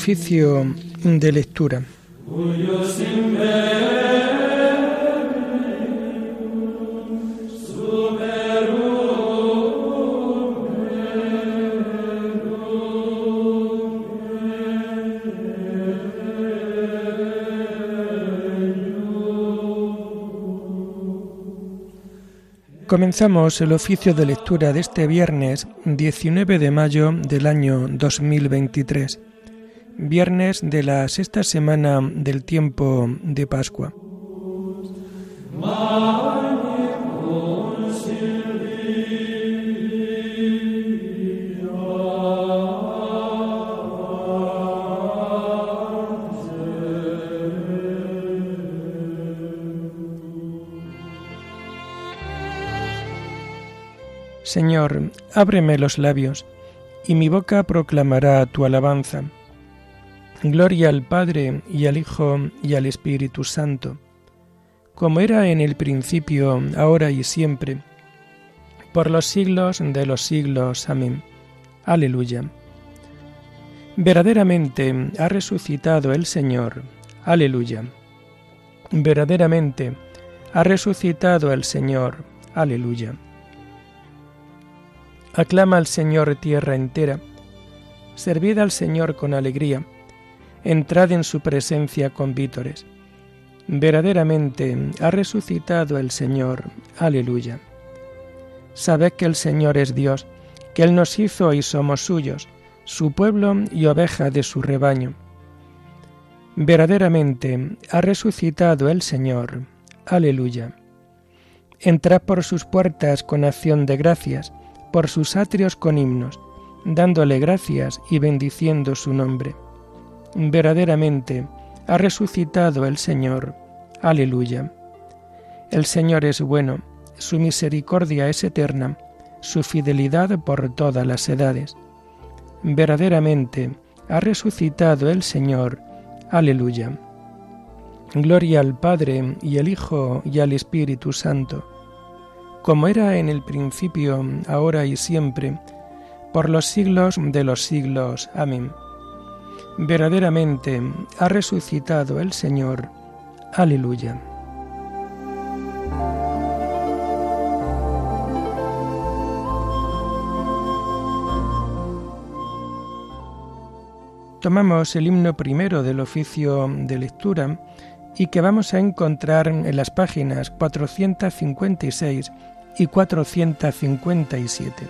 Oficio de lectura. Comenzamos el oficio de lectura de este viernes 19 de mayo del año 2023, viernes de la sexta semana del tiempo de Pascua. Señor, ábreme los labios, y mi boca proclamará tu alabanza. Gloria al Padre y al Hijo y al Espíritu Santo, como era en el principio, ahora y siempre, por los siglos de los siglos. Amén. Aleluya. Verdaderamente ha resucitado el Señor. Aleluya. Verdaderamente ha resucitado el Señor. Aleluya. Aclama al Señor tierra entera, servid al Señor con alegría, entrad en su presencia con vítores. Verdaderamente ha resucitado el Señor. Aleluya. Sabed que el Señor es Dios, que Él nos hizo y somos suyos, su pueblo y oveja de su rebaño. Verdaderamente ha resucitado el Señor. Aleluya. Entrad por sus puertas con acción de gracias, por sus atrios con himnos, dándole gracias y bendiciendo su nombre. Verdaderamente ha resucitado el Señor. Aleluya. El Señor es bueno, su misericordia es eterna, su fidelidad por todas las edades. Verdaderamente ha resucitado el Señor. Aleluya. Gloria al Padre y al Hijo y al Espíritu Santo como era en el principio, ahora y siempre, por los siglos de los siglos. Amén. Verdaderamente ha resucitado el Señor. Aleluya. Tomamos el himno primero del oficio de lectura y que vamos a encontrar en las páginas 456 y 457.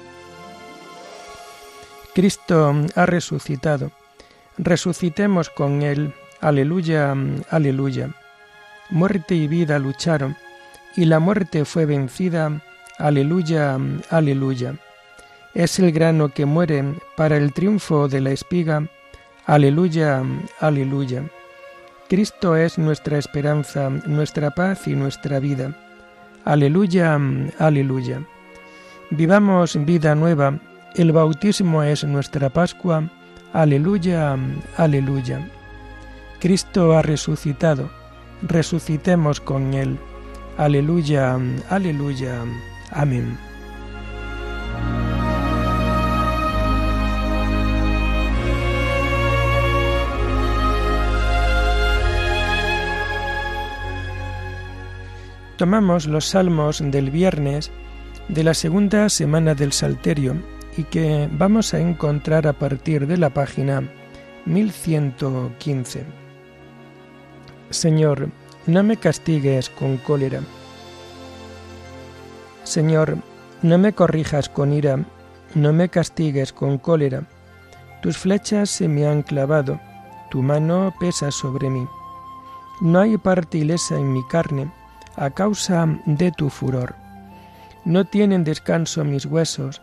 Cristo ha resucitado. Resucitemos con Él. Aleluya, aleluya. Muerte y vida lucharon, y la muerte fue vencida. Aleluya, aleluya. Es el grano que muere para el triunfo de la espiga. Aleluya, aleluya. Cristo es nuestra esperanza, nuestra paz y nuestra vida. Aleluya, aleluya. Vivamos vida nueva. El bautismo es nuestra Pascua. Aleluya, aleluya. Cristo ha resucitado. Resucitemos con Él. Aleluya, aleluya. Amén. tomamos los salmos del viernes de la segunda semana del Salterio y que vamos a encontrar a partir de la página 1115. Señor, no me castigues con cólera. Señor, no me corrijas con ira, no me castigues con cólera. Tus flechas se me han clavado, tu mano pesa sobre mí. No hay parte ilesa en mi carne, a causa de tu furor. No tienen descanso mis huesos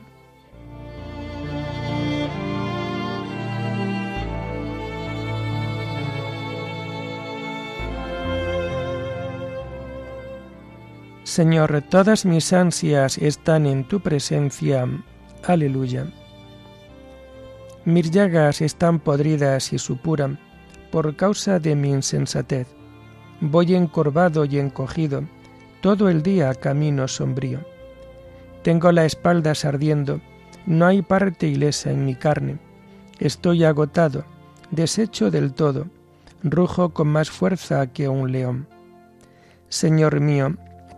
Señor, todas mis ansias están en tu presencia. Aleluya. Mis llagas están podridas y supuran por causa de mi insensatez. Voy encorvado y encogido, todo el día camino sombrío. Tengo la espalda ardiendo, no hay parte ilesa en mi carne. Estoy agotado, deshecho del todo, rujo con más fuerza que un león. Señor mío,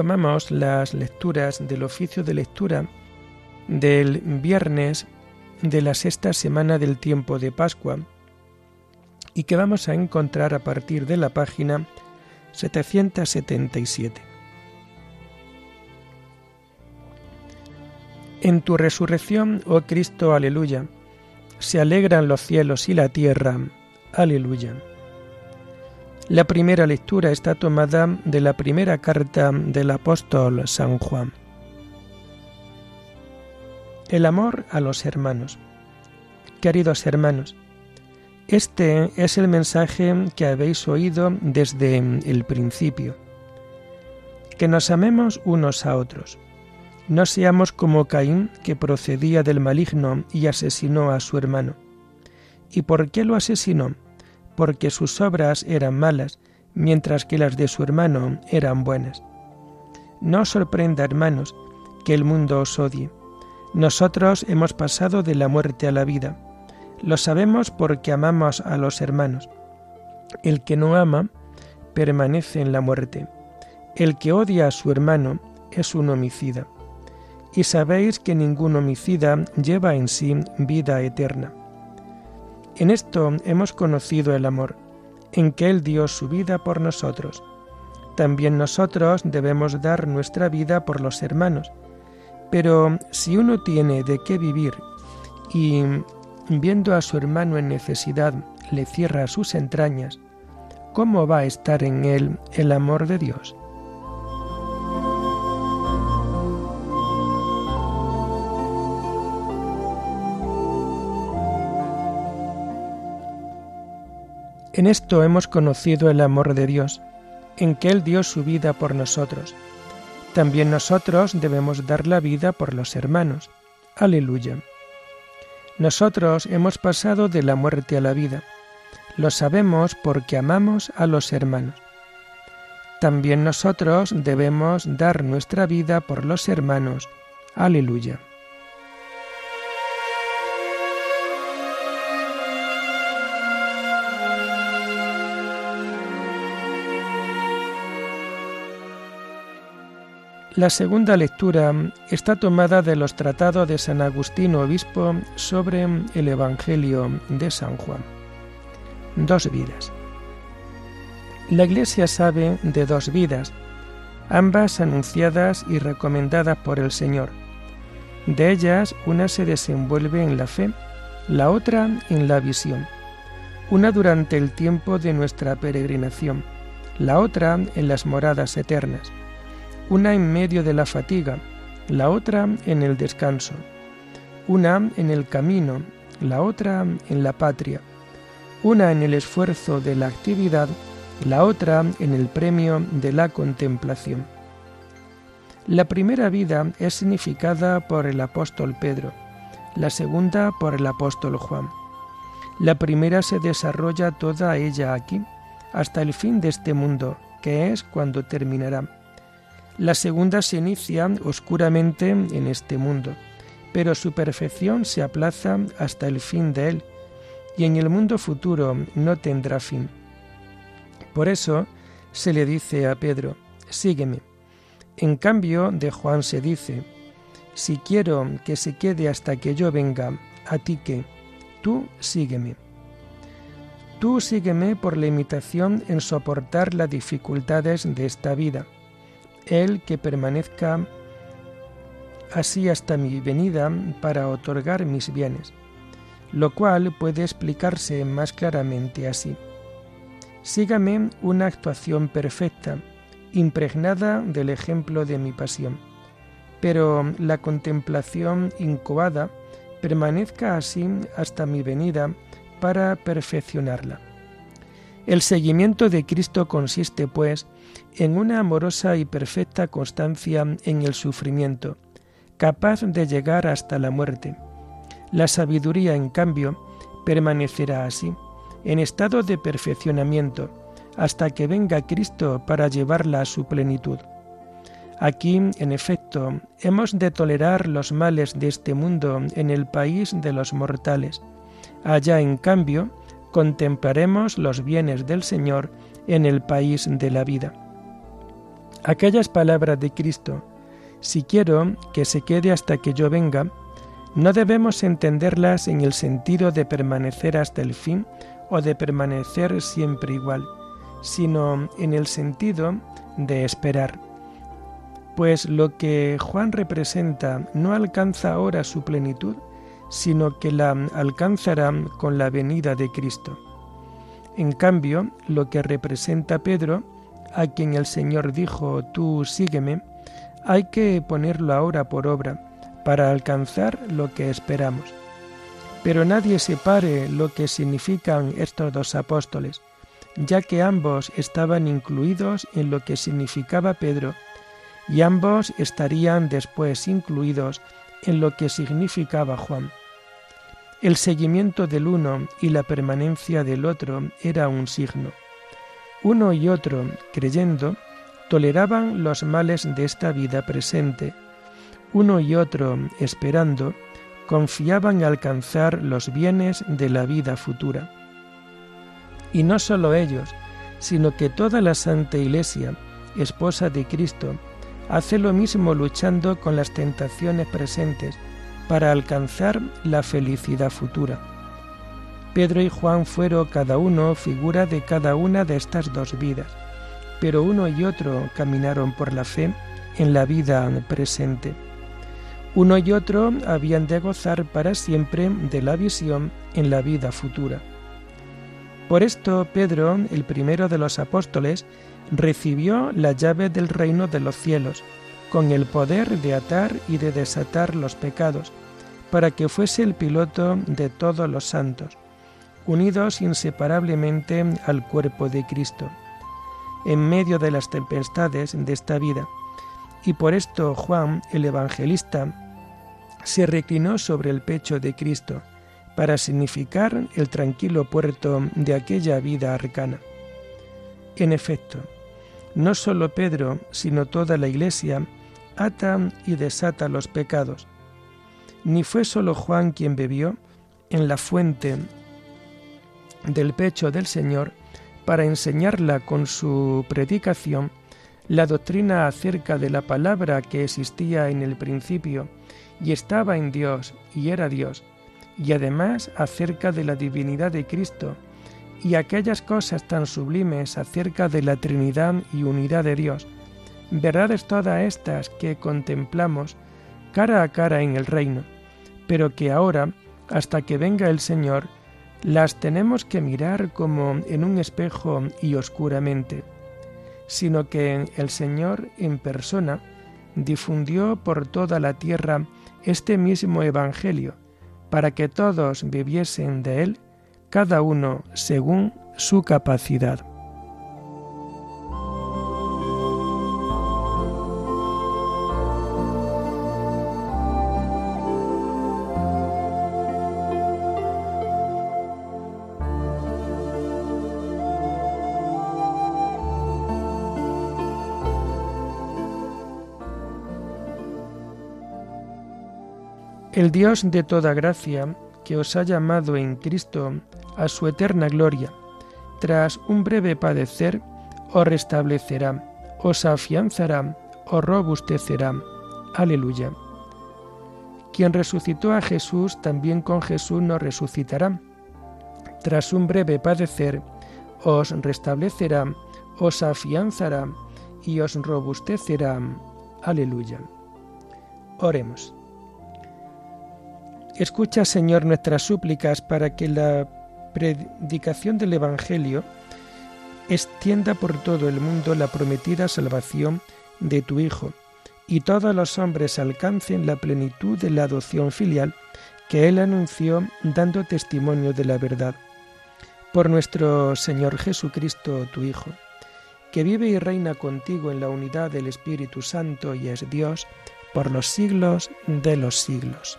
Tomamos las lecturas del oficio de lectura del viernes de la sexta semana del tiempo de Pascua y que vamos a encontrar a partir de la página 777. En tu resurrección, oh Cristo, aleluya, se alegran los cielos y la tierra, aleluya. La primera lectura está tomada de la primera carta del apóstol San Juan. El amor a los hermanos. Queridos hermanos, este es el mensaje que habéis oído desde el principio. Que nos amemos unos a otros. No seamos como Caín, que procedía del maligno y asesinó a su hermano. ¿Y por qué lo asesinó? Porque sus obras eran malas, mientras que las de su hermano eran buenas. No sorprenda, hermanos, que el mundo os odie. Nosotros hemos pasado de la muerte a la vida. Lo sabemos porque amamos a los hermanos. El que no ama permanece en la muerte. El que odia a su hermano es un homicida. Y sabéis que ningún homicida lleva en sí vida eterna. En esto hemos conocido el amor, en que Él dio su vida por nosotros. También nosotros debemos dar nuestra vida por los hermanos. Pero si uno tiene de qué vivir y viendo a su hermano en necesidad le cierra sus entrañas, ¿cómo va a estar en él el amor de Dios? En esto hemos conocido el amor de Dios, en que Él dio su vida por nosotros. También nosotros debemos dar la vida por los hermanos. Aleluya. Nosotros hemos pasado de la muerte a la vida. Lo sabemos porque amamos a los hermanos. También nosotros debemos dar nuestra vida por los hermanos. Aleluya. La segunda lectura está tomada de los tratados de San Agustín Obispo sobre el Evangelio de San Juan. Dos vidas. La Iglesia sabe de dos vidas, ambas anunciadas y recomendadas por el Señor. De ellas, una se desenvuelve en la fe, la otra en la visión. Una durante el tiempo de nuestra peregrinación, la otra en las moradas eternas una en medio de la fatiga, la otra en el descanso, una en el camino, la otra en la patria, una en el esfuerzo de la actividad, la otra en el premio de la contemplación. La primera vida es significada por el apóstol Pedro, la segunda por el apóstol Juan. La primera se desarrolla toda ella aquí, hasta el fin de este mundo, que es cuando terminará la segunda se inicia oscuramente en este mundo, pero su perfección se aplaza hasta el fin de él, y en el mundo futuro no tendrá fin. Por eso se le dice a Pedro, sígueme. En cambio de Juan se dice, si quiero que se quede hasta que yo venga, a ti que, tú sígueme. Tú sígueme por la imitación en soportar las dificultades de esta vida él que permanezca así hasta mi venida para otorgar mis bienes, lo cual puede explicarse más claramente así. Sígame una actuación perfecta, impregnada del ejemplo de mi pasión, pero la contemplación incubada permanezca así hasta mi venida para perfeccionarla. El seguimiento de Cristo consiste, pues, en una amorosa y perfecta constancia en el sufrimiento, capaz de llegar hasta la muerte. La sabiduría, en cambio, permanecerá así, en estado de perfeccionamiento, hasta que venga Cristo para llevarla a su plenitud. Aquí, en efecto, hemos de tolerar los males de este mundo en el país de los mortales. Allá, en cambio, contemplaremos los bienes del Señor en el país de la vida. Aquellas palabras de Cristo, si quiero que se quede hasta que yo venga, no debemos entenderlas en el sentido de permanecer hasta el fin o de permanecer siempre igual, sino en el sentido de esperar. Pues lo que Juan representa no alcanza ahora su plenitud, sino que la alcanzará con la venida de Cristo. En cambio, lo que representa Pedro, a quien el Señor dijo, tú sígueme, hay que ponerlo ahora por obra, para alcanzar lo que esperamos. Pero nadie separe lo que significan estos dos apóstoles, ya que ambos estaban incluidos en lo que significaba Pedro, y ambos estarían después incluidos en lo que significaba Juan. El seguimiento del uno y la permanencia del otro era un signo. Uno y otro, creyendo, toleraban los males de esta vida presente. Uno y otro, esperando, confiaban en alcanzar los bienes de la vida futura. Y no solo ellos, sino que toda la Santa Iglesia, esposa de Cristo, hace lo mismo luchando con las tentaciones presentes para alcanzar la felicidad futura. Pedro y Juan fueron cada uno figura de cada una de estas dos vidas, pero uno y otro caminaron por la fe en la vida presente. Uno y otro habían de gozar para siempre de la visión en la vida futura. Por esto Pedro, el primero de los apóstoles, recibió la llave del reino de los cielos, con el poder de atar y de desatar los pecados, para que fuese el piloto de todos los santos. unidos inseparablemente al cuerpo de Cristo, en medio de las tempestades de esta vida. Y por esto Juan, el evangelista, se reclinó sobre el pecho de Cristo, para significar el tranquilo puerto de aquella vida arcana. En efecto, no sólo Pedro, sino toda la Iglesia, ata y desata los pecados. Ni fue sólo Juan quien bebió en la fuente del pecho del Señor para enseñarla con su predicación la doctrina acerca de la palabra que existía en el principio y estaba en Dios y era Dios, y además acerca de la divinidad de Cristo y aquellas cosas tan sublimes acerca de la Trinidad y unidad de Dios, verdades todas estas que contemplamos cara a cara en el reino, pero que ahora, hasta que venga el Señor, las tenemos que mirar como en un espejo y oscuramente, sino que el Señor en persona difundió por toda la tierra este mismo Evangelio, para que todos viviesen de él, cada uno según su capacidad. El Dios de toda gracia, que os ha llamado en Cristo a su eterna gloria, tras un breve padecer, os restablecerá, os afianzará, os robustecerá. Aleluya. Quien resucitó a Jesús, también con Jesús nos resucitará. Tras un breve padecer, os restablecerá, os afianzará y os robustecerá. Aleluya. Oremos. Escucha, Señor, nuestras súplicas para que la predicación del Evangelio extienda por todo el mundo la prometida salvación de tu Hijo, y todos los hombres alcancen la plenitud de la adopción filial que Él anunció dando testimonio de la verdad. Por nuestro Señor Jesucristo, tu Hijo, que vive y reina contigo en la unidad del Espíritu Santo y es Dios por los siglos de los siglos.